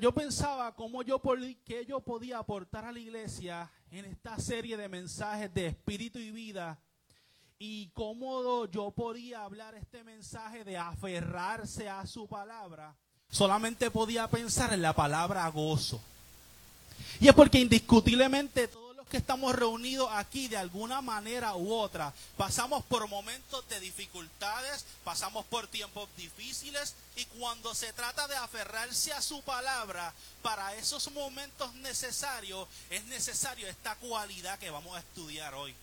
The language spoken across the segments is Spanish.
Yo pensaba cómo yo, qué yo podía aportar a la iglesia en esta serie de mensajes de espíritu y vida, y cómo yo podía hablar este mensaje de aferrarse a su palabra, solamente podía pensar en la palabra gozo. Y es porque indiscutiblemente que estamos reunidos aquí de alguna manera u otra, pasamos por momentos de dificultades, pasamos por tiempos difíciles y cuando se trata de aferrarse a su palabra, para esos momentos necesarios es necesario esta cualidad que vamos a estudiar hoy.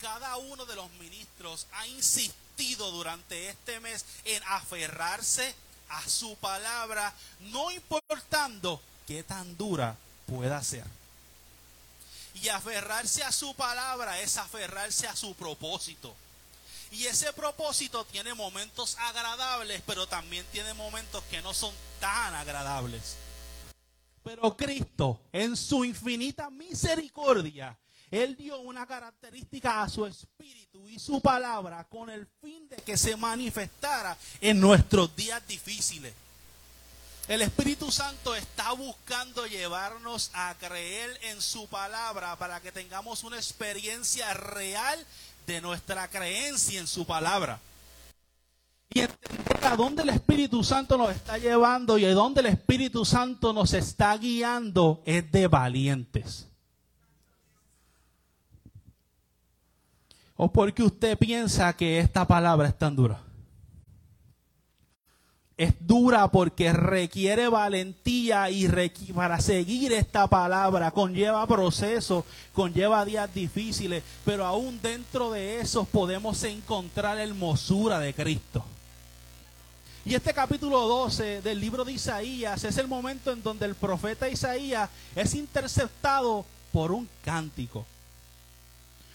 Cada uno de los ministros ha insistido durante este mes en aferrarse a su palabra, no importando qué tan dura pueda ser. Y aferrarse a su palabra es aferrarse a su propósito. Y ese propósito tiene momentos agradables, pero también tiene momentos que no son tan agradables. Pero Cristo, en su infinita misericordia, Él dio una característica a su espíritu y su palabra con el fin de que se manifestara en nuestros días difíciles. El Espíritu Santo está buscando llevarnos a creer en su palabra para que tengamos una experiencia real de nuestra creencia en su palabra. Y entender a dónde el Espíritu Santo nos está llevando y a dónde el Espíritu Santo nos está guiando es de valientes. ¿O porque usted piensa que esta palabra es tan dura? Es dura porque requiere valentía y para seguir esta palabra conlleva procesos, conlleva días difíciles, pero aún dentro de esos podemos encontrar la hermosura de Cristo. Y este capítulo 12 del libro de Isaías es el momento en donde el profeta Isaías es interceptado por un cántico.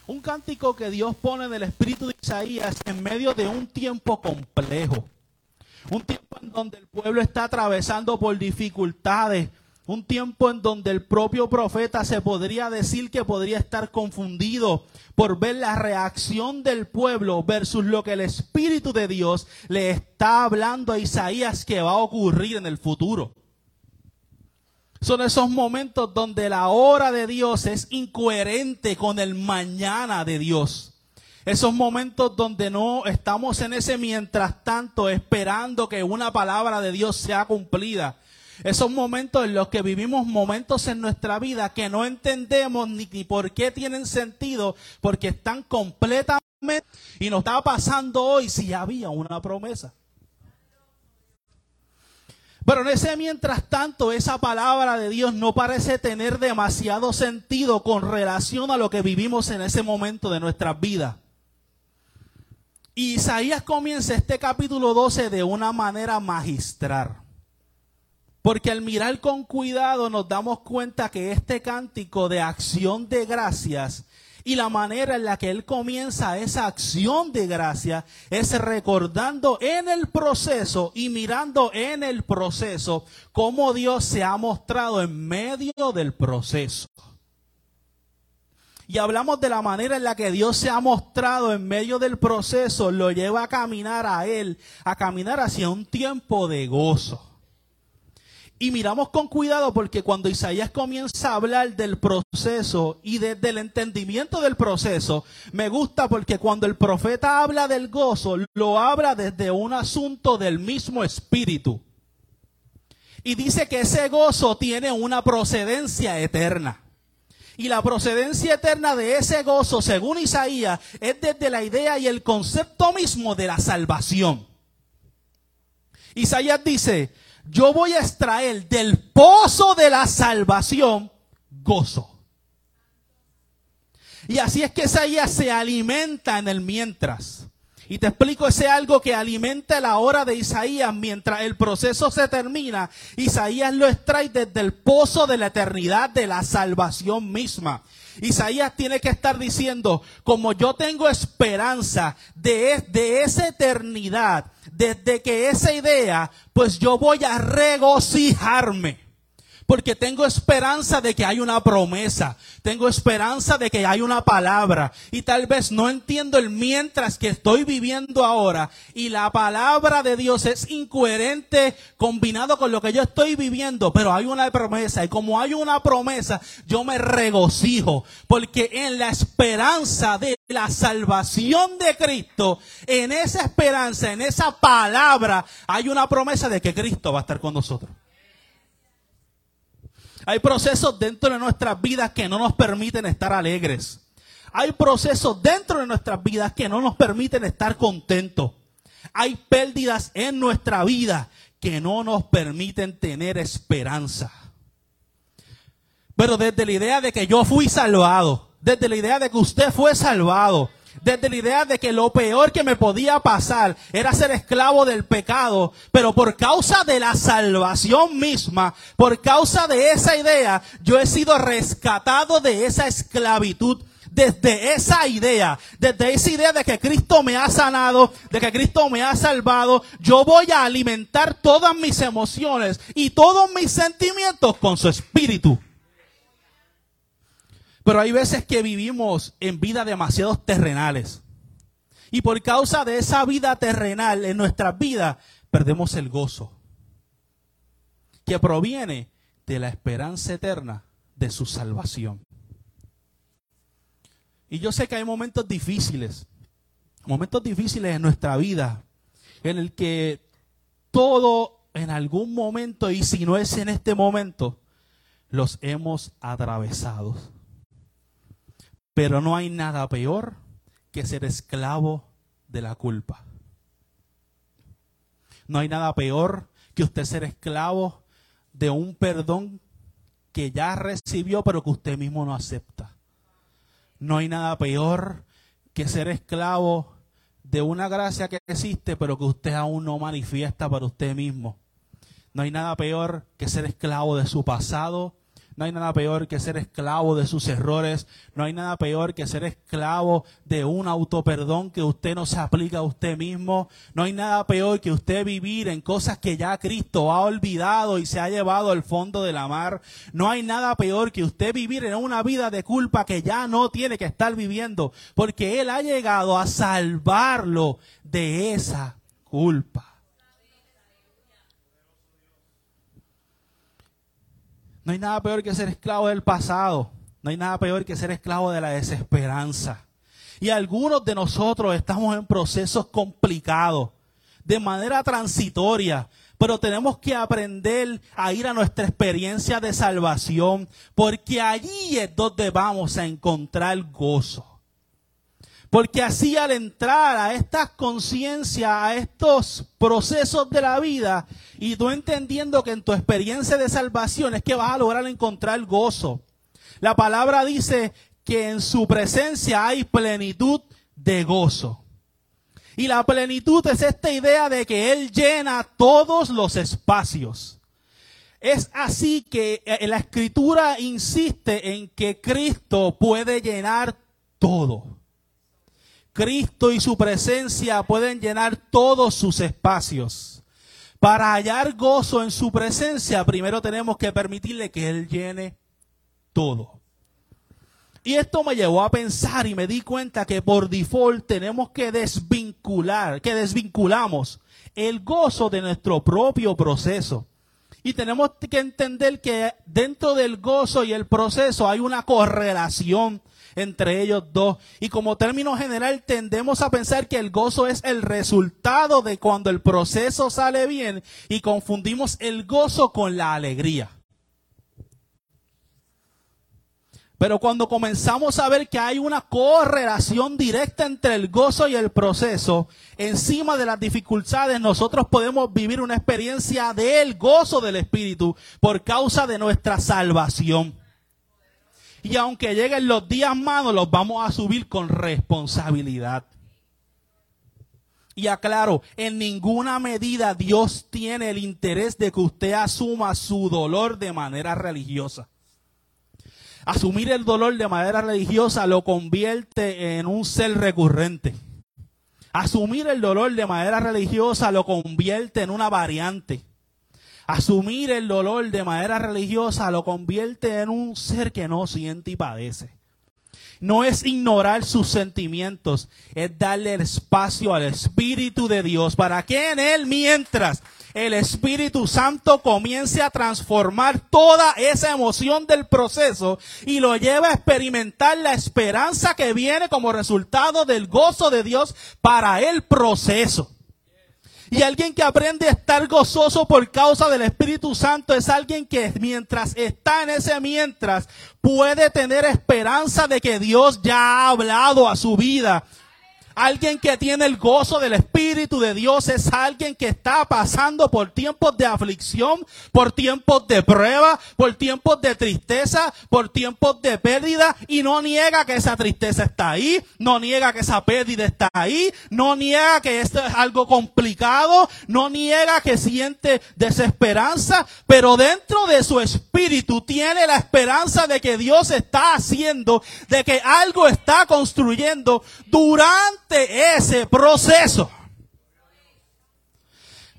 Un cántico que Dios pone en el espíritu de Isaías en medio de un tiempo complejo un tiempo en donde el pueblo está atravesando por dificultades. Un tiempo en donde el propio profeta se podría decir que podría estar confundido por ver la reacción del pueblo versus lo que el Espíritu de Dios le está hablando a Isaías que va a ocurrir en el futuro. Son esos momentos donde la hora de Dios es incoherente con el mañana de Dios. Esos momentos donde no estamos en ese mientras tanto esperando que una palabra de Dios sea cumplida. Esos momentos en los que vivimos momentos en nuestra vida que no entendemos ni, por qué tienen sentido, porque están completamente y nos está pasando hoy si había una promesa. Pero en ese mientras tanto, esa palabra de Dios no parece tener demasiado sentido con relación a lo que vivimos en ese momento de nuestras vidas. Isaías comienza este capítulo 12 de una manera magistral. Porque al mirar con cuidado nos damos cuenta que este cántico de acción de gracias y la manera en la que él comienza esa acción de gracia es recordando en el proceso y mirando en el proceso cómo Dios se ha mostrado en medio del proceso y hablamos de la manera en la que Dios se ha mostrado en medio del proceso, lo lleva a caminar a Él, a caminar hacia un tiempo de gozo. Y miramos con cuidado porque cuando Isaías comienza a hablar del proceso y desde el entendimiento del proceso, me gusta porque cuando el profeta habla del gozo, lo habla desde un asunto del mismo espíritu. Y dice que ese gozo tiene una procedencia eterna. Y la procedencia eterna de ese gozo, según Isaías, es desde la idea y el concepto mismo de la salvación. Isaías dice, yo voy a extraer del pozo de la salvación gozo. Y así es que Isaías se alimenta en el mientras. Y te explico ese algo que alimenta la hora de Isaías mientras el proceso se termina. Isaías lo extrae desde el pozo de la eternidad de la salvación misma. Isaías tiene que estar diciendo, como yo tengo esperanza de, de esa eternidad, desde que esa idea, pues yo voy a regocijarme porque tengo esperanza de que hay una promesa, tengo esperanza de que hay una palabra. Y tal vez no entiendo el mientras que estoy viviendo ahora. Y la palabra de Dios es incoherente combinado con lo que yo estoy viviendo, pero hay una promesa. Y como hay una promesa, yo me regocijo. Porque en la esperanza de la salvación de Cristo, en esa esperanza, en esa palabra, hay una promesa de que Cristo va a estar con nosotros. Hay procesos dentro de nuestras vidas que no nos permiten estar alegres. Hay procesos dentro de nuestras vidas que no nos permiten estar contentos. Hay pérdidas en nuestra vida que no nos permiten tener esperanza. Pero desde la idea de que yo fui salvado, desde la idea de que usted fue salvado, desde la idea de que lo peor que me podía pasar era ser esclavo del pecado, pero por causa de la salvación misma, por causa de esa idea, yo he sido rescatado de esa esclavitud desde esa idea, desde esa idea de que Cristo me ha sanado, de que Cristo me ha salvado, yo voy a alimentar todas mis emociones y todos mis sentimientos con su espíritu. Pero hay veces que vivimos en vida demasiado terrenales. Y por causa de esa vida terrenal en nuestras vidas, perdemos el gozo. Que proviene de la esperanza eterna de su salvación. Y yo sé que hay momentos difíciles, momentos difíciles en nuestra vida, en el que todo en algún momento, y si no es en este momento, los hemos atravesado. Pero no hay nada peor que ser esclavo de la culpa. No hay nada peor que usted ser esclavo de un perdón que ya recibió pero que usted mismo no acepta. No hay nada peor que ser esclavo de una gracia que existe pero que usted aún no manifiesta para usted mismo. No hay nada peor que ser esclavo de su pasado no hay nada peor que ser esclavo de sus errores. No hay nada peor que ser esclavo de un autoperdón que usted no se aplica a usted mismo. No hay nada peor que usted vivir en cosas que ya Cristo ha olvidado y se ha llevado al fondo de la mar. No hay nada peor que usted vivir en una vida de culpa que ya no tiene que estar viviendo porque Él ha llegado a salvarlo de esa culpa. No hay nada peor que ser esclavo del pasado. No hay nada peor que ser esclavo de la desesperanza. Y algunos de nosotros estamos en procesos complicados, de manera transitoria, pero tenemos que aprender a ir a nuestra experiencia de salvación, porque allí es donde vamos a encontrar gozo. Porque así al entrar a estas conciencias, a estos procesos de la vida, y tú entendiendo que en tu experiencia de salvación es que vas a lograr encontrar gozo. La palabra dice que en su presencia hay plenitud de gozo. Y la plenitud es esta idea de que Él llena todos los espacios. Es así que eh, la escritura insiste en que Cristo puede llenar todo. Cristo y su presencia pueden llenar todos sus espacios. Para hallar gozo en su presencia, primero tenemos que permitirle que Él llene todo. Y esto me llevó a pensar y me di cuenta que por default tenemos que desvincular, que desvinculamos el gozo de nuestro propio proceso. Y tenemos que entender que dentro del gozo y el proceso hay una correlación entre ellos dos. Y como término general tendemos a pensar que el gozo es el resultado de cuando el proceso sale bien y confundimos el gozo con la alegría. Pero cuando comenzamos a ver que hay una correlación directa entre el gozo y el proceso, encima de las dificultades, nosotros podemos vivir una experiencia del gozo del Espíritu por causa de nuestra salvación. Y aunque lleguen los días malos, los vamos a subir con responsabilidad. Y aclaro, en ninguna medida Dios tiene el interés de que usted asuma su dolor de manera religiosa. Asumir el dolor de manera religiosa lo convierte en un ser recurrente. Asumir el dolor de manera religiosa lo convierte en una variante. Asumir el dolor de manera religiosa lo convierte en un ser que no siente y padece. No es ignorar sus sentimientos, es darle el espacio al Espíritu de Dios para que en Él mientras el Espíritu Santo comience a transformar toda esa emoción del proceso y lo lleve a experimentar la esperanza que viene como resultado del gozo de Dios para el proceso. Y alguien que aprende a estar gozoso por causa del Espíritu Santo es alguien que mientras está en ese mientras puede tener esperanza de que Dios ya ha hablado a su vida Alguien que tiene el gozo del Espíritu de Dios es alguien que está pasando por tiempos de aflicción, por tiempos de prueba, por tiempos de tristeza, por tiempos de pérdida y no niega que esa tristeza está ahí, no niega que esa pérdida está ahí, no niega que esto es algo complicado, no niega que siente desesperanza, pero dentro de su espíritu tiene la esperanza de que Dios está haciendo, de que algo está construyendo durante ese proceso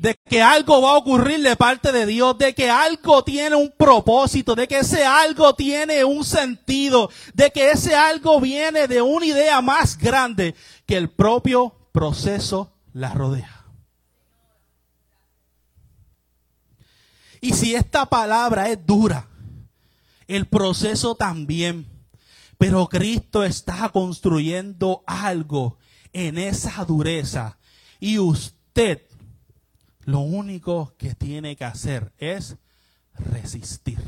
de que algo va a ocurrir de parte de Dios, de que algo tiene un propósito, de que ese algo tiene un sentido, de que ese algo viene de una idea más grande que el propio proceso la rodea. Y si esta palabra es dura, el proceso también. Pero Cristo está construyendo algo en esa dureza. Y usted lo único que tiene que hacer es resistir.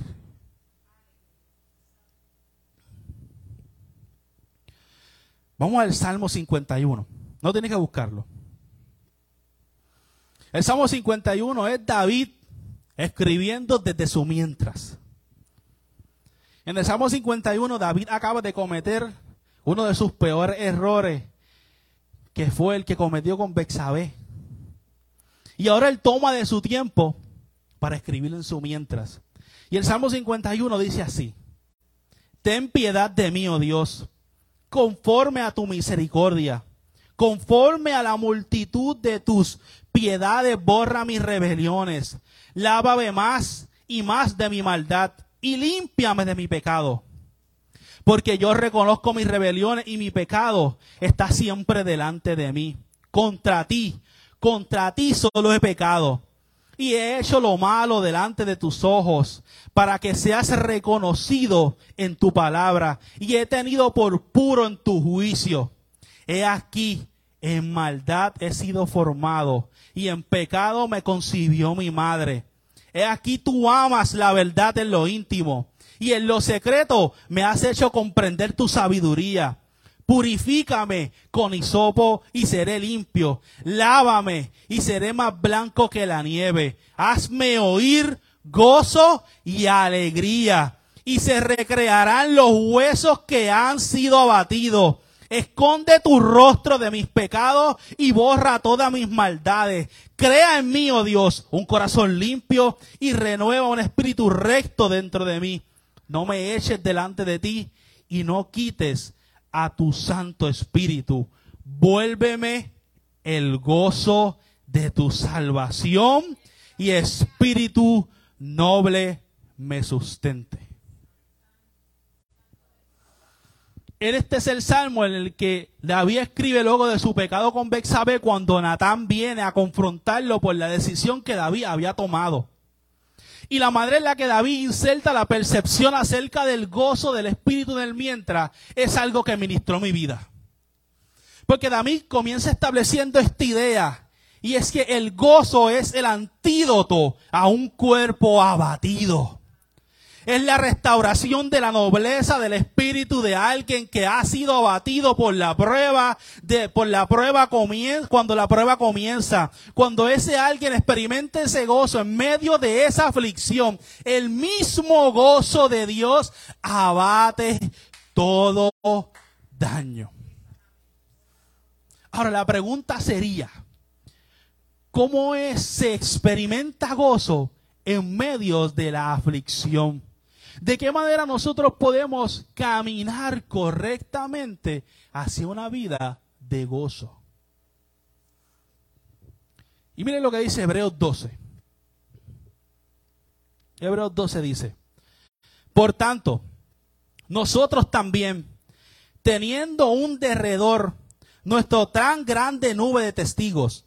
Vamos al Salmo 51. No tiene que buscarlo. El Salmo 51 es David escribiendo desde su mientras. En el Salmo 51 David acaba de cometer uno de sus peores errores que fue el que cometió con Bexabé. Y ahora él toma de su tiempo para escribirlo en su mientras. Y el Salmo 51 dice así: Ten piedad de mí, oh Dios, conforme a tu misericordia, conforme a la multitud de tus piedades, borra mis rebeliones, lávame más y más de mi maldad y límpiame de mi pecado porque yo reconozco mis rebeliones y mi pecado está siempre delante de mí. Contra ti, contra ti solo he pecado y he hecho lo malo delante de tus ojos, para que seas reconocido en tu palabra, y he tenido por puro en tu juicio. He aquí, en maldad he sido formado, y en pecado me concibió mi madre. He aquí tú amas la verdad en lo íntimo, y en lo secreto me has hecho comprender tu sabiduría. Purifícame con hisopo y seré limpio. Lávame y seré más blanco que la nieve. Hazme oír gozo y alegría. Y se recrearán los huesos que han sido abatidos. Esconde tu rostro de mis pecados y borra todas mis maldades. Crea en mí, oh Dios, un corazón limpio y renueva un espíritu recto dentro de mí no me eches delante de ti y no quites a tu Santo Espíritu. Vuélveme el gozo de tu salvación y espíritu noble me sustente. Este es el salmo en el que David escribe luego de su pecado con Bexabe cuando Natán viene a confrontarlo por la decisión que David había tomado. Y la madre en la que David inserta la percepción acerca del gozo del espíritu del mientras es algo que ministró mi vida. Porque David comienza estableciendo esta idea y es que el gozo es el antídoto a un cuerpo abatido. Es la restauración de la nobleza del espíritu de alguien que ha sido abatido por la prueba, de, por la prueba cuando la prueba comienza. Cuando ese alguien experimenta ese gozo en medio de esa aflicción, el mismo gozo de Dios abate todo daño. Ahora la pregunta sería, ¿cómo es, se experimenta gozo en medio de la aflicción? ¿De qué manera nosotros podemos caminar correctamente hacia una vida de gozo? Y miren lo que dice Hebreos 12. Hebreos 12 dice, por tanto, nosotros también, teniendo un derredor, nuestro tan grande nube de testigos,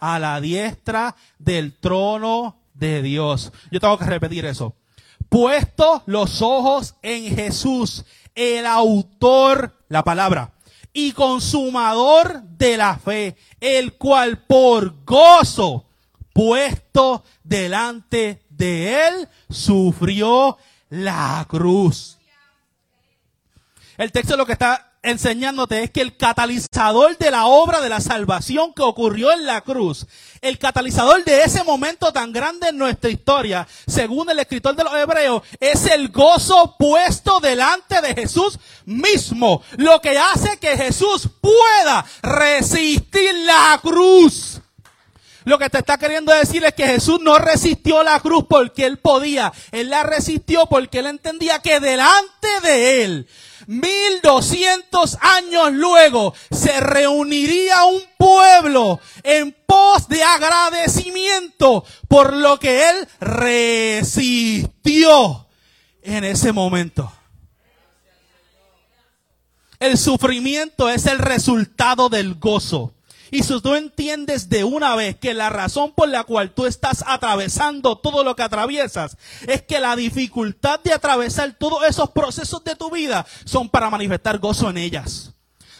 a la diestra del trono de Dios. Yo tengo que repetir eso. Puesto los ojos en Jesús, el autor, la palabra, y consumador de la fe, el cual por gozo puesto delante de él sufrió la cruz. El texto lo que está enseñándote es que el catalizador de la obra de la salvación que ocurrió en la cruz, el catalizador de ese momento tan grande en nuestra historia, según el escritor de los Hebreos, es el gozo puesto delante de Jesús mismo, lo que hace que Jesús pueda resistir la cruz. Lo que te está queriendo decir es que Jesús no resistió la cruz porque él podía. Él la resistió porque él entendía que delante de él Mil doscientos años luego se reuniría un pueblo en pos de agradecimiento por lo que él resistió en ese momento. El sufrimiento es el resultado del gozo. Y si tú entiendes de una vez que la razón por la cual tú estás atravesando todo lo que atraviesas es que la dificultad de atravesar todos esos procesos de tu vida son para manifestar gozo en ellas.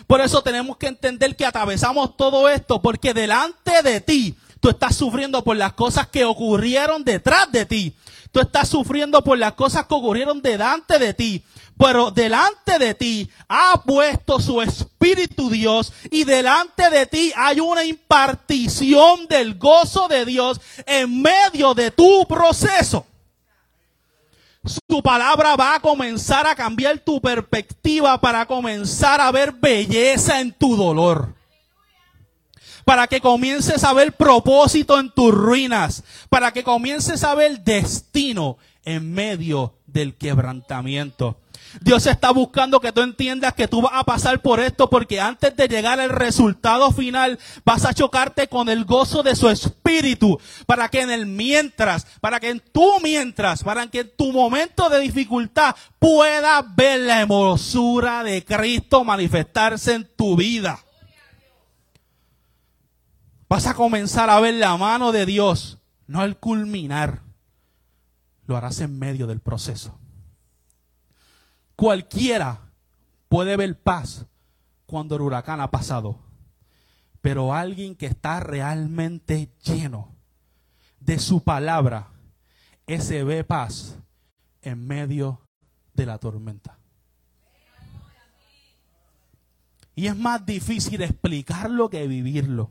Por eso tenemos que entender que atravesamos todo esto porque delante de ti tú estás sufriendo por las cosas que ocurrieron detrás de ti. Tú estás sufriendo por las cosas que ocurrieron delante de ti pero delante de ti ha puesto su Espíritu Dios y delante de ti hay una impartición del gozo de Dios en medio de tu proceso. Su palabra va a comenzar a cambiar tu perspectiva para comenzar a ver belleza en tu dolor. Para que comiences a ver propósito en tus ruinas. Para que comiences a ver destino en medio del quebrantamiento. Dios está buscando que tú entiendas que tú vas a pasar por esto porque antes de llegar al resultado final vas a chocarte con el gozo de su espíritu para que en el mientras, para que en tu mientras, para que en tu momento de dificultad puedas ver la hermosura de Cristo manifestarse en tu vida. Vas a comenzar a ver la mano de Dios, no al culminar. Lo harás en medio del proceso. Cualquiera puede ver paz cuando el huracán ha pasado, pero alguien que está realmente lleno de su palabra, ese ve paz en medio de la tormenta. Y es más difícil explicarlo que vivirlo.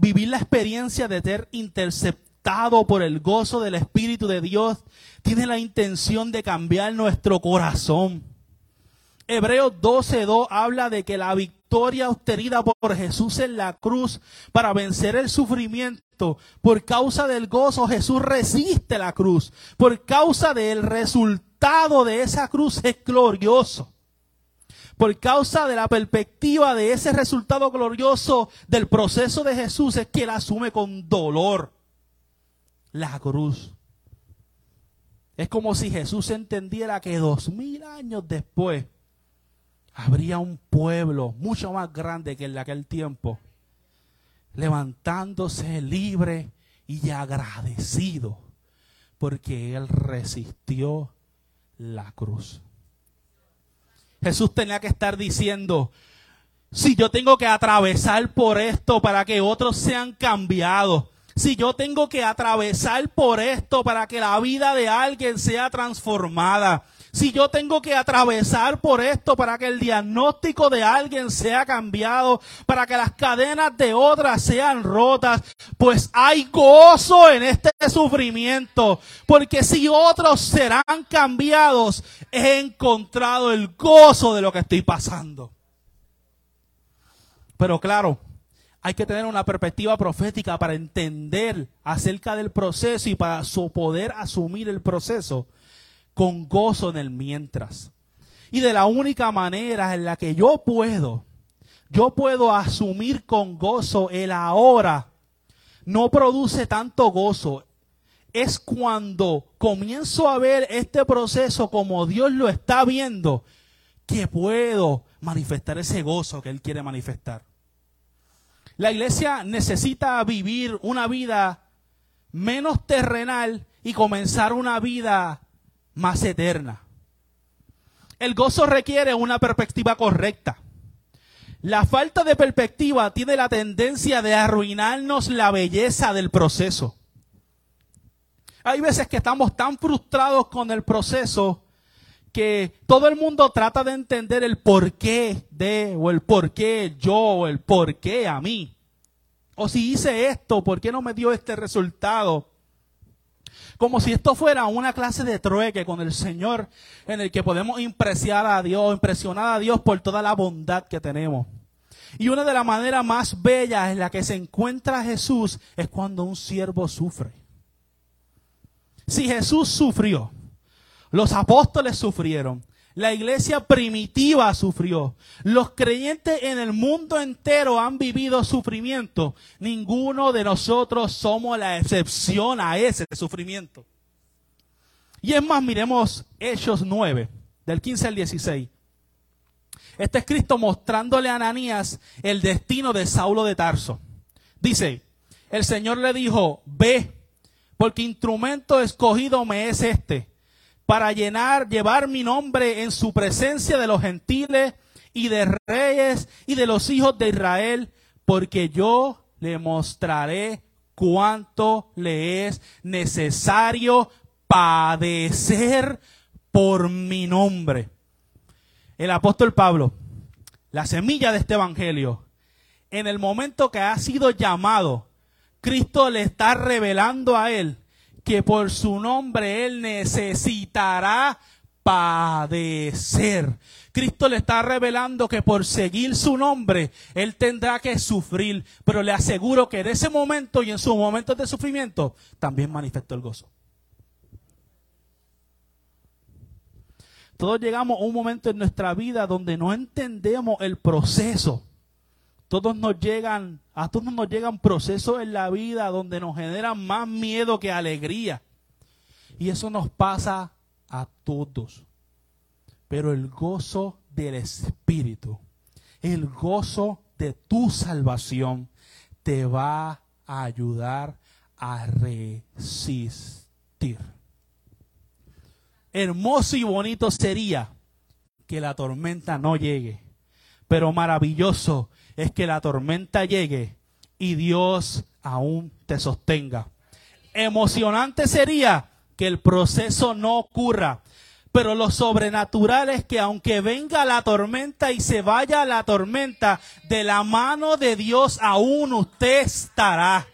Vivir la experiencia de ser interceptado por el gozo del Espíritu de Dios, tiene la intención de cambiar nuestro corazón. Hebreos 12.2 habla de que la victoria obtenida por Jesús en la cruz para vencer el sufrimiento, por causa del gozo Jesús resiste la cruz, por causa del resultado de esa cruz es glorioso. Por causa de la perspectiva de ese resultado glorioso del proceso de Jesús es que él asume con dolor la cruz. Es como si Jesús entendiera que dos mil años después habría un pueblo mucho más grande que en aquel tiempo, levantándose libre y agradecido porque Él resistió la cruz. Jesús tenía que estar diciendo, si yo tengo que atravesar por esto para que otros sean cambiados, si yo tengo que atravesar por esto para que la vida de alguien sea transformada, si yo tengo que atravesar por esto para que el diagnóstico de alguien sea cambiado, para que las cadenas de otras sean rotas, pues hay gozo en este sufrimiento, porque si otros serán cambiados, he encontrado el gozo de lo que estoy pasando. Pero claro, hay que tener una perspectiva profética para entender acerca del proceso y para poder asumir el proceso con gozo en el mientras. Y de la única manera en la que yo puedo, yo puedo asumir con gozo el ahora, no produce tanto gozo. Es cuando comienzo a ver este proceso como Dios lo está viendo, que puedo manifestar ese gozo que Él quiere manifestar. La iglesia necesita vivir una vida menos terrenal y comenzar una vida más eterna. El gozo requiere una perspectiva correcta. La falta de perspectiva tiene la tendencia de arruinarnos la belleza del proceso. Hay veces que estamos tan frustrados con el proceso que todo el mundo trata de entender el porqué de, o el porqué yo, o el porqué a mí. O si hice esto, ¿por qué no me dio este resultado? Como si esto fuera una clase de trueque con el Señor en el que podemos impresionar a Dios, impresionar a Dios por toda la bondad que tenemos. Y una de las maneras más bellas en la que se encuentra Jesús es cuando un siervo sufre. Si Jesús sufrió, los apóstoles sufrieron, la iglesia primitiva sufrió. Los creyentes en el mundo entero han vivido sufrimiento. Ninguno de nosotros somos la excepción a ese sufrimiento. Y es más, miremos Hechos 9, del 15 al 16. Este es Cristo mostrándole a Ananías el destino de Saulo de Tarso. Dice, el Señor le dijo, ve, porque instrumento escogido me es este para llenar, llevar mi nombre en su presencia de los gentiles y de reyes y de los hijos de Israel, porque yo le mostraré cuánto le es necesario padecer por mi nombre. El apóstol Pablo, la semilla de este evangelio, en el momento que ha sido llamado, Cristo le está revelando a él que por su nombre Él necesitará padecer. Cristo le está revelando que por seguir su nombre, Él tendrá que sufrir. Pero le aseguro que en ese momento y en sus momentos de sufrimiento, también manifestó el gozo. Todos llegamos a un momento en nuestra vida donde no entendemos el proceso todos nos llegan, a todos nos llegan procesos en la vida donde nos generan más miedo que alegría. Y eso nos pasa a todos. Pero el gozo del Espíritu, el gozo de tu salvación, te va a ayudar a resistir. Hermoso y bonito sería que la tormenta no llegue, pero maravilloso es que la tormenta llegue y Dios aún te sostenga. Emocionante sería que el proceso no ocurra, pero lo sobrenatural es que aunque venga la tormenta y se vaya la tormenta, de la mano de Dios aún usted estará.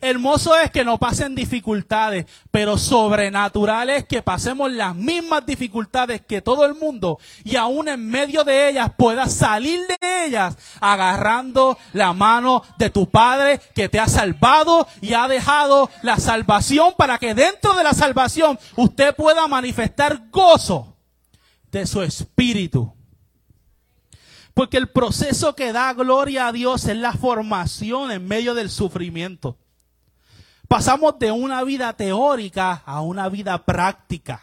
Hermoso es que no pasen dificultades, pero sobrenatural es que pasemos las mismas dificultades que todo el mundo y aún en medio de ellas puedas salir de ellas agarrando la mano de tu Padre que te ha salvado y ha dejado la salvación para que dentro de la salvación usted pueda manifestar gozo de su espíritu. Porque el proceso que da gloria a Dios es la formación en medio del sufrimiento. Pasamos de una vida teórica a una vida práctica.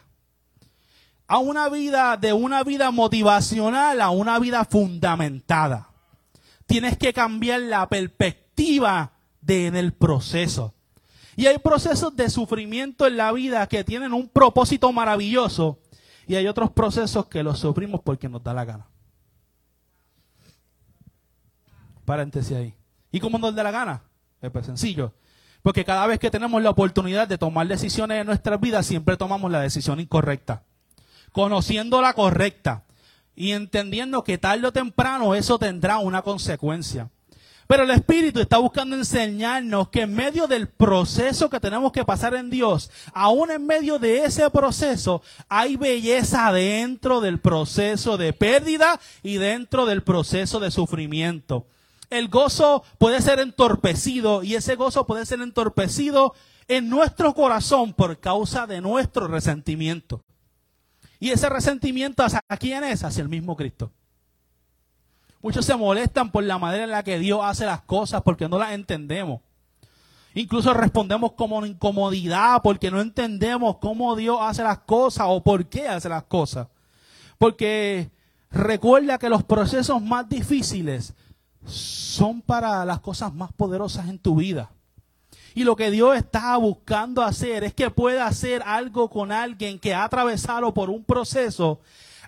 A una vida, de una vida motivacional a una vida fundamentada. Tienes que cambiar la perspectiva de, en el proceso. Y hay procesos de sufrimiento en la vida que tienen un propósito maravilloso y hay otros procesos que los sufrimos porque nos da la gana. Paréntesis ahí. ¿Y cómo nos da la gana? Es pues sencillo. Porque cada vez que tenemos la oportunidad de tomar decisiones en nuestras vidas, siempre tomamos la decisión incorrecta. Conociendo la correcta y entendiendo que tarde o temprano eso tendrá una consecuencia. Pero el Espíritu está buscando enseñarnos que en medio del proceso que tenemos que pasar en Dios, aún en medio de ese proceso, hay belleza dentro del proceso de pérdida y dentro del proceso de sufrimiento. El gozo puede ser entorpecido y ese gozo puede ser entorpecido en nuestro corazón por causa de nuestro resentimiento. Y ese resentimiento hacia quién es? Hacia el mismo Cristo. Muchos se molestan por la manera en la que Dios hace las cosas porque no las entendemos. Incluso respondemos como incomodidad porque no entendemos cómo Dios hace las cosas o por qué hace las cosas. Porque recuerda que los procesos más difíciles son para las cosas más poderosas en tu vida. Y lo que Dios está buscando hacer es que pueda hacer algo con alguien que ha atravesado por un proceso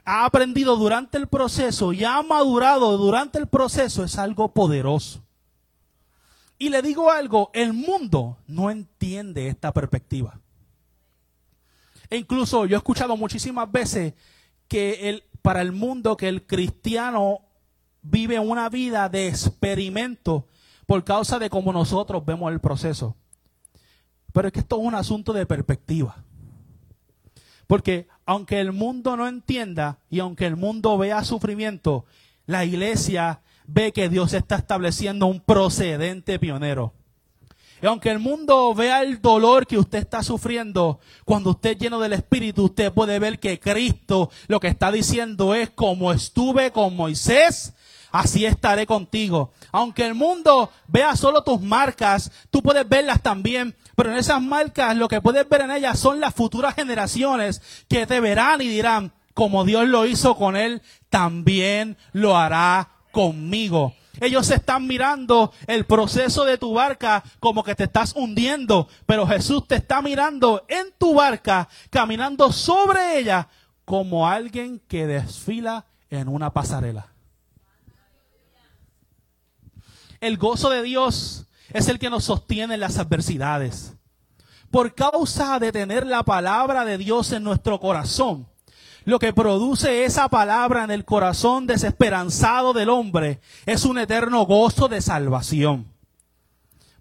ha aprendido durante el proceso y ha madurado durante el proceso es algo poderoso. Y le digo algo, el mundo no entiende esta perspectiva. E incluso yo he escuchado muchísimas veces que el, para el mundo que el cristiano vive una vida de experimento por causa de cómo nosotros vemos el proceso. Pero es que esto es un asunto de perspectiva. Porque aunque el mundo no entienda y aunque el mundo vea sufrimiento, la iglesia ve que Dios está estableciendo un procedente pionero. Y aunque el mundo vea el dolor que usted está sufriendo, cuando usted es lleno del Espíritu, usted puede ver que Cristo lo que está diciendo es, como estuve con Moisés, así estaré contigo. Aunque el mundo vea solo tus marcas, tú puedes verlas también pero en esas marcas lo que puedes ver en ellas son las futuras generaciones que te verán y dirán, como Dios lo hizo con él, también lo hará conmigo. Ellos están mirando el proceso de tu barca como que te estás hundiendo, pero Jesús te está mirando en tu barca, caminando sobre ella como alguien que desfila en una pasarela. El gozo de Dios es el que nos sostiene en las adversidades. Por causa de tener la palabra de Dios en nuestro corazón, lo que produce esa palabra en el corazón desesperanzado del hombre es un eterno gozo de salvación.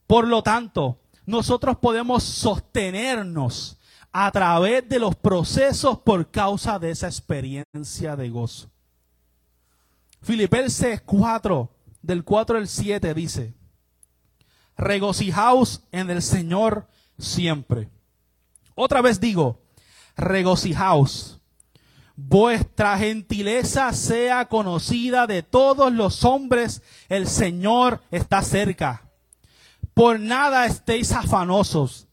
Por lo tanto, nosotros podemos sostenernos a través de los procesos por causa de esa experiencia de gozo. Filipenses 4, del 4 al 7 dice, regocijaos en el Señor siempre. Otra vez digo, regocijaos. Vuestra gentileza sea conocida de todos los hombres, el Señor está cerca. Por nada estéis afanosos,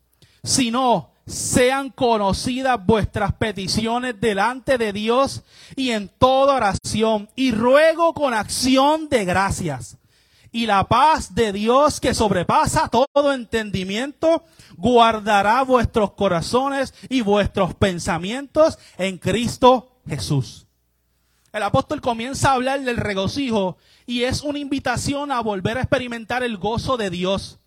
sino sean conocidas vuestras peticiones delante de Dios y en toda oración, y ruego con acción de gracias y la paz de Dios que sobrepasa todo entendimiento guardará vuestros corazones y vuestros pensamientos en Cristo Jesús. El apóstol comienza a hablar del regocijo y es una invitación a volver a experimentar el gozo de Dios.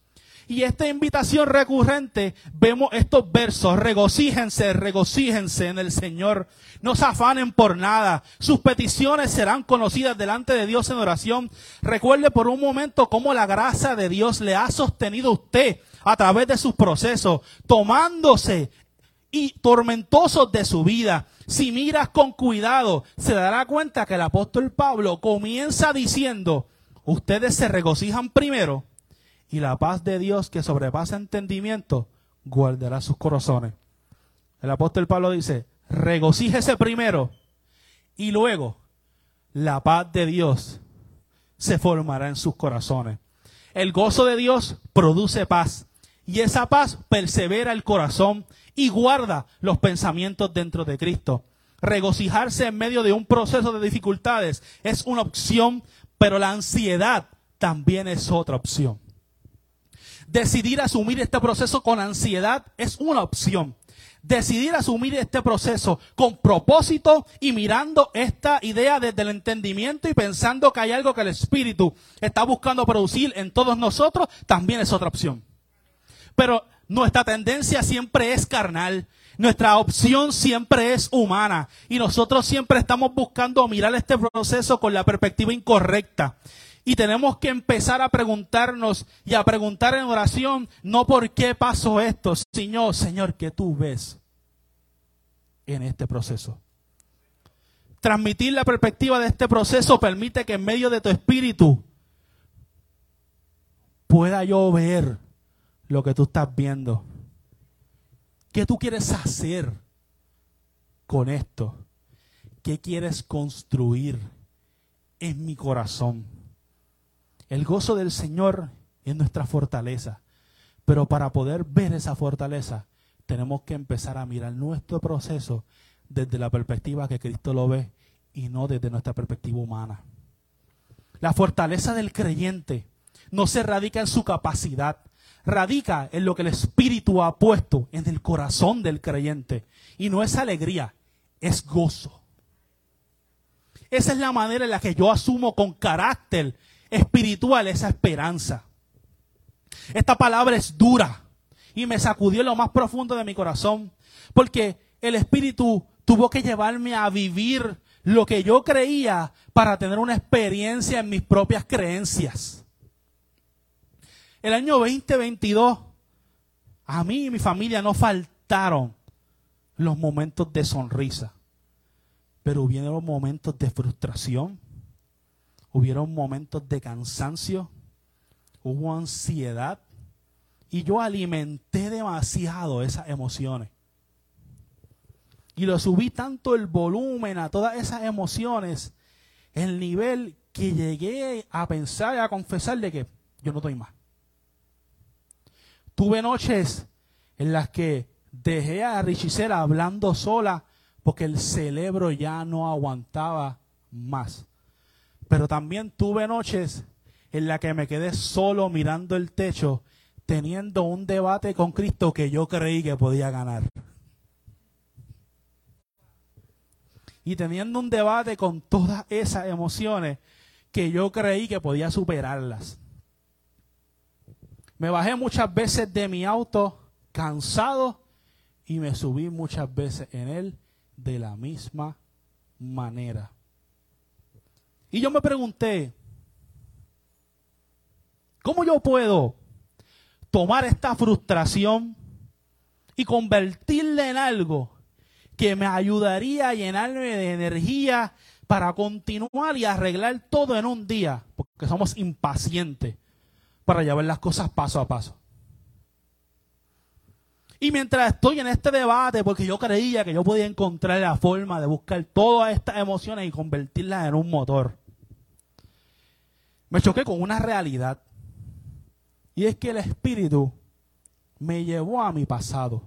Y esta invitación recurrente, vemos estos versos, regocíjense, regocíjense en el Señor, no se afanen por nada, sus peticiones serán conocidas delante de Dios en oración. Recuerde por un momento cómo la gracia de Dios le ha sostenido a usted a través de sus procesos, tomándose y tormentosos de su vida. Si miras con cuidado, se dará cuenta que el apóstol Pablo comienza diciendo, ustedes se regocijan primero y la paz de Dios que sobrepasa entendimiento guardará sus corazones. El apóstol Pablo dice, regocíjese primero y luego la paz de Dios se formará en sus corazones. El gozo de Dios produce paz y esa paz persevera el corazón y guarda los pensamientos dentro de Cristo. Regocijarse en medio de un proceso de dificultades es una opción, pero la ansiedad también es otra opción. Decidir asumir este proceso con ansiedad es una opción. Decidir asumir este proceso con propósito y mirando esta idea desde el entendimiento y pensando que hay algo que el Espíritu está buscando producir en todos nosotros, también es otra opción. Pero nuestra tendencia siempre es carnal. Nuestra opción siempre es humana y nosotros siempre estamos buscando mirar este proceso con la perspectiva incorrecta. Y tenemos que empezar a preguntarnos y a preguntar en oración, no por qué pasó esto, Señor, Señor, ¿qué tú ves en este proceso? Transmitir la perspectiva de este proceso permite que en medio de tu espíritu pueda yo ver lo que tú estás viendo. ¿Qué tú quieres hacer con esto? ¿Qué quieres construir en mi corazón? El gozo del Señor es nuestra fortaleza. Pero para poder ver esa fortaleza, tenemos que empezar a mirar nuestro proceso desde la perspectiva que Cristo lo ve y no desde nuestra perspectiva humana. La fortaleza del creyente no se radica en su capacidad, radica en lo que el Espíritu ha puesto en el corazón del creyente. Y no es alegría, es gozo. Esa es la manera en la que yo asumo con carácter espiritual esa esperanza. Esta palabra es dura y me sacudió en lo más profundo de mi corazón, porque el Espíritu tuvo que llevarme a vivir lo que yo creía para tener una experiencia en mis propias creencias. El año 2022, a mí y mi familia no faltaron los momentos de sonrisa, pero hubieron momentos de frustración, hubieron momentos de cansancio, hubo ansiedad y yo alimenté demasiado esas emociones. Y lo subí tanto el volumen a todas esas emociones, el nivel que llegué a pensar y a confesar de que yo no estoy más. Tuve noches en las que dejé a Richicera hablando sola porque el cerebro ya no aguantaba más. Pero también tuve noches en las que me quedé solo mirando el techo, teniendo un debate con Cristo que yo creí que podía ganar. Y teniendo un debate con todas esas emociones que yo creí que podía superarlas. Me bajé muchas veces de mi auto cansado y me subí muchas veces en él de la misma manera. Y yo me pregunté, ¿cómo yo puedo tomar esta frustración y convertirla en algo que me ayudaría a llenarme de energía para continuar y arreglar todo en un día? Porque somos impacientes para llevar las cosas paso a paso. Y mientras estoy en este debate, porque yo creía que yo podía encontrar la forma de buscar todas estas emociones y convertirlas en un motor, me choqué con una realidad. Y es que el Espíritu me llevó a mi pasado.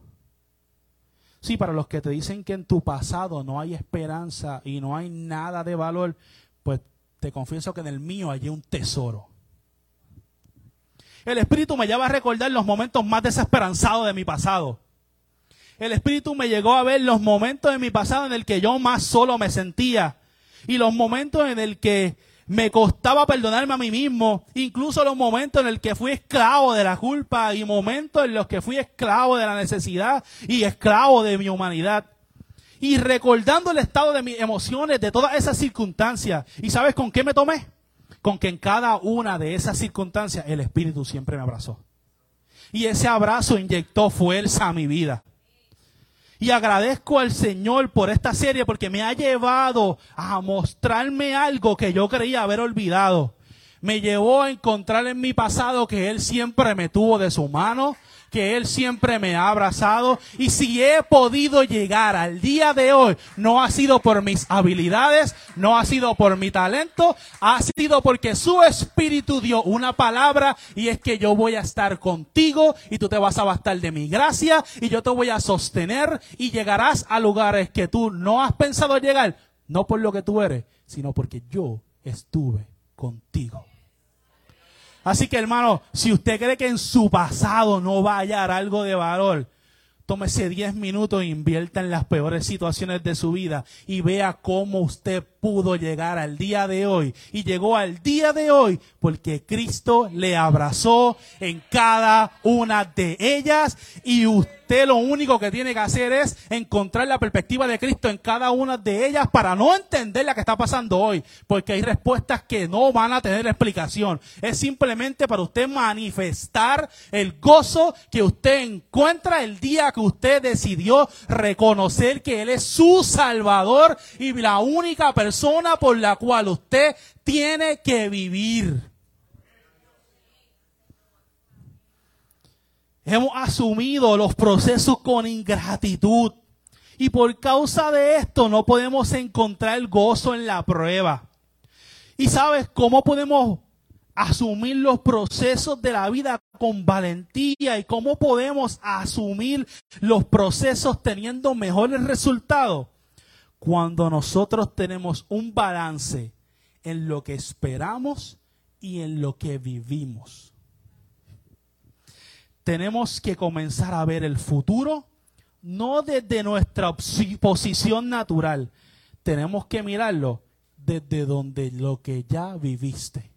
Sí, para los que te dicen que en tu pasado no hay esperanza y no hay nada de valor, pues te confieso que en el mío hay un tesoro. El Espíritu me lleva a recordar los momentos más desesperanzados de mi pasado. El Espíritu me llegó a ver los momentos de mi pasado en el que yo más solo me sentía. Y los momentos en el que me costaba perdonarme a mí mismo. Incluso los momentos en el que fui esclavo de la culpa y momentos en los que fui esclavo de la necesidad y esclavo de mi humanidad. Y recordando el estado de mis emociones, de todas esas circunstancias. ¿Y sabes con qué me tomé? con que en cada una de esas circunstancias el Espíritu siempre me abrazó. Y ese abrazo inyectó fuerza a mi vida. Y agradezco al Señor por esta serie porque me ha llevado a mostrarme algo que yo creía haber olvidado. Me llevó a encontrar en mi pasado que Él siempre me tuvo de su mano, que Él siempre me ha abrazado. Y si he podido llegar al día de hoy, no ha sido por mis habilidades, no ha sido por mi talento, ha sido porque su Espíritu dio una palabra y es que yo voy a estar contigo y tú te vas a bastar de mi gracia y yo te voy a sostener y llegarás a lugares que tú no has pensado llegar, no por lo que tú eres, sino porque yo estuve contigo. Así que hermano, si usted cree que en su pasado no va a hallar algo de valor, tómese 10 minutos invierta en las peores situaciones de su vida y vea cómo usted pudo llegar al día de hoy. Y llegó al día de hoy porque Cristo le abrazó en cada una de ellas y usted lo único que tiene que hacer es encontrar la perspectiva de Cristo en cada una de ellas para no entender la que está pasando hoy, porque hay respuestas que no van a tener explicación. Es simplemente para usted manifestar el gozo que usted encuentra el día que usted decidió reconocer que Él es su Salvador y la única persona persona por la cual usted tiene que vivir. Hemos asumido los procesos con ingratitud. Y por causa de esto no podemos encontrar el gozo en la prueba. ¿Y sabes cómo podemos asumir los procesos de la vida con valentía y cómo podemos asumir los procesos teniendo mejores resultados? Cuando nosotros tenemos un balance en lo que esperamos y en lo que vivimos. Tenemos que comenzar a ver el futuro no desde nuestra posición natural, tenemos que mirarlo desde donde lo que ya viviste.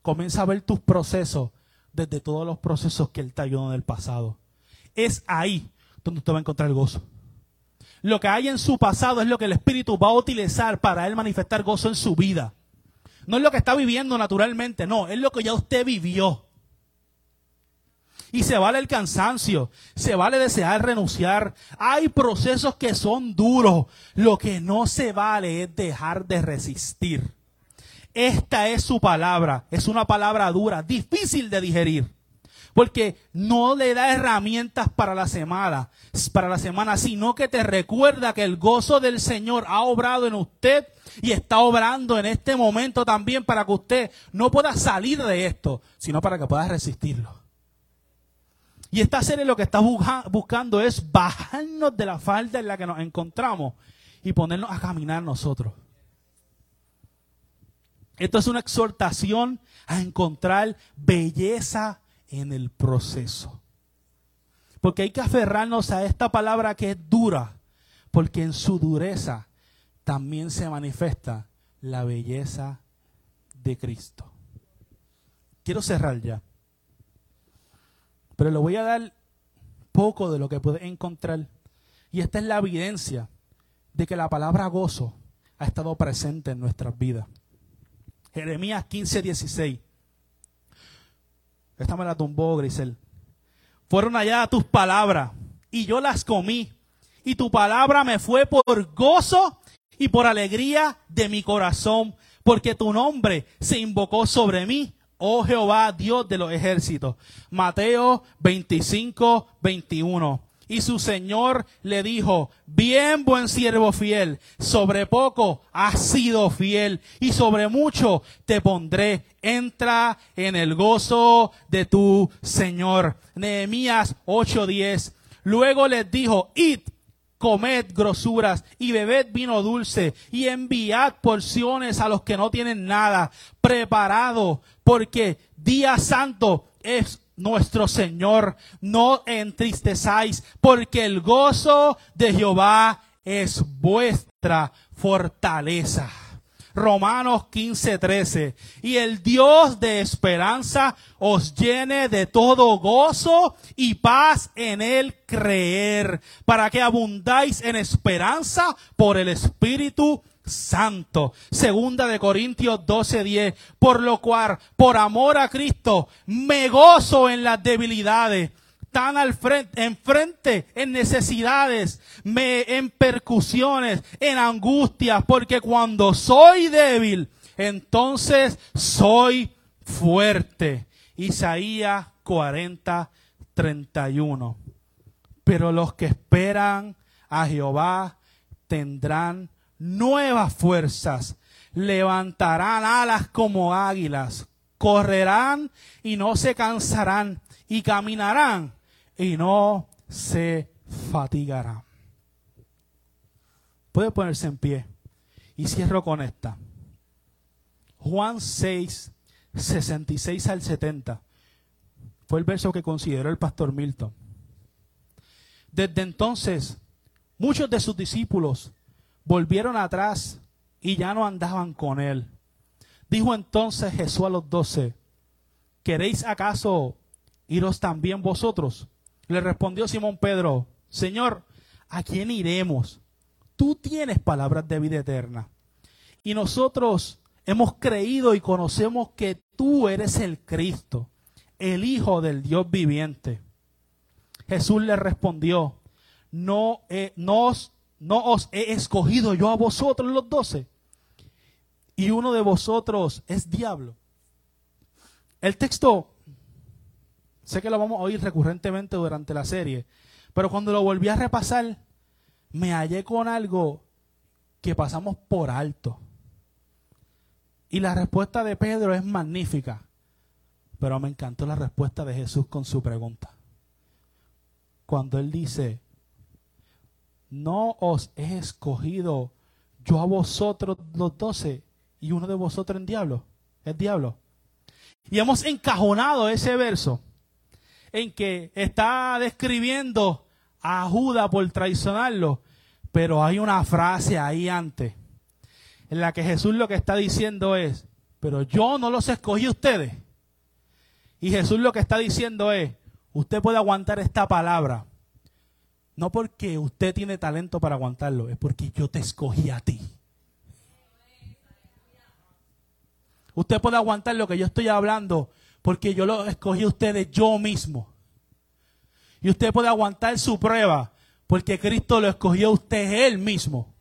Comienza a ver tus procesos desde todos los procesos que Él te ayudó en el pasado. Es ahí donde usted va a encontrar el gozo. Lo que hay en su pasado es lo que el Espíritu va a utilizar para él manifestar gozo en su vida. No es lo que está viviendo naturalmente, no, es lo que ya usted vivió. Y se vale el cansancio, se vale desear renunciar. Hay procesos que son duros. Lo que no se vale es dejar de resistir. Esta es su palabra, es una palabra dura, difícil de digerir porque no le da herramientas para la semana, para la semana, sino que te recuerda que el gozo del Señor ha obrado en usted y está obrando en este momento también para que usted no pueda salir de esto, sino para que pueda resistirlo. Y esta serie lo que está buscando es bajarnos de la falda en la que nos encontramos y ponernos a caminar nosotros. Esto es una exhortación a encontrar belleza en el proceso. Porque hay que aferrarnos a esta palabra que es dura, porque en su dureza también se manifiesta la belleza de Cristo. Quiero cerrar ya, pero le voy a dar poco de lo que puede encontrar. Y esta es la evidencia de que la palabra gozo ha estado presente en nuestras vidas. Jeremías 15, 16. Esta me la tumbó Grisel. Fueron allá tus palabras y yo las comí. Y tu palabra me fue por gozo y por alegría de mi corazón, porque tu nombre se invocó sobre mí, oh Jehová, Dios de los ejércitos. Mateo 25, 21. Y su señor le dijo, bien buen siervo fiel, sobre poco has sido fiel y sobre mucho te pondré. Entra en el gozo de tu Señor. Nehemías 8:10. Luego les dijo, id, comed grosuras y bebed vino dulce y enviad porciones a los que no tienen nada preparado, porque día santo es nuestro Señor, no entristezáis, porque el gozo de Jehová es vuestra fortaleza. Romanos 15, 13. Y el Dios de esperanza os llene de todo gozo y paz en el creer, para que abundáis en esperanza por el Espíritu santo. Segunda de Corintios 12:10. Por lo cual, por amor a Cristo, me gozo en las debilidades tan al frente, enfrente, en necesidades, me, en percusiones, en angustias, porque cuando soy débil, entonces soy fuerte. Isaías 40, 31. Pero los que esperan a Jehová tendrán nuevas fuerzas, levantarán alas como águilas, correrán y no se cansarán, y caminarán y no se fatigarán. Puede ponerse en pie. Y cierro con esta. Juan 6, 66 al 70. Fue el verso que consideró el pastor Milton. Desde entonces, muchos de sus discípulos volvieron atrás y ya no andaban con él. Dijo entonces Jesús a los doce, ¿queréis acaso iros también vosotros? Le respondió Simón Pedro, Señor, ¿a quién iremos? Tú tienes palabras de vida eterna. Y nosotros hemos creído y conocemos que tú eres el Cristo, el Hijo del Dios viviente. Jesús le respondió, no, os, no os he escogido yo a vosotros los doce, y uno de vosotros es diablo. El texto, sé que lo vamos a oír recurrentemente durante la serie, pero cuando lo volví a repasar, me hallé con algo que pasamos por alto. Y la respuesta de Pedro es magnífica, pero me encantó la respuesta de Jesús con su pregunta. Cuando él dice, no os he escogido yo a vosotros los doce y uno de vosotros en diablo, es diablo. Y hemos encajonado ese verso en que está describiendo a Judas por traicionarlo, pero hay una frase ahí antes en la que Jesús lo que está diciendo es, pero yo no los escogí a ustedes. Y Jesús lo que está diciendo es, usted puede aguantar esta palabra, no porque usted tiene talento para aguantarlo, es porque yo te escogí a ti. Usted puede aguantar lo que yo estoy hablando porque yo lo escogí a ustedes yo mismo. Y usted puede aguantar su prueba porque Cristo lo escogió a usted él mismo.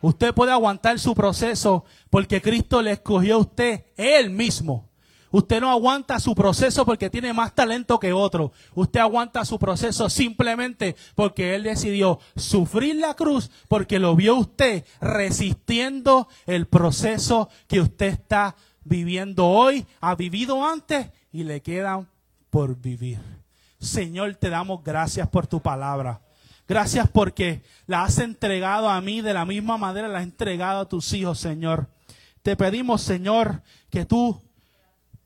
Usted puede aguantar su proceso porque Cristo le escogió a usted él mismo. Usted no aguanta su proceso porque tiene más talento que otro. Usted aguanta su proceso simplemente porque Él decidió sufrir la cruz porque lo vio usted resistiendo el proceso que usted está viviendo hoy, ha vivido antes y le quedan por vivir. Señor, te damos gracias por tu palabra. Gracias porque la has entregado a mí de la misma manera, la has entregado a tus hijos, Señor. Te pedimos, Señor, que tú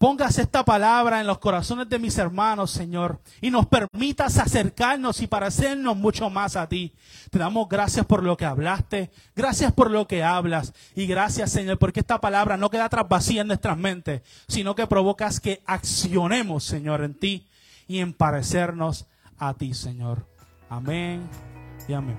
pongas esta palabra en los corazones de mis hermanos, Señor, y nos permitas acercarnos y parecernos mucho más a ti. Te damos gracias por lo que hablaste, gracias por lo que hablas, y gracias, Señor, porque esta palabra no queda tras vacía en nuestras mentes, sino que provocas que accionemos, Señor, en ti y en parecernos a ti, Señor. Amén y amén.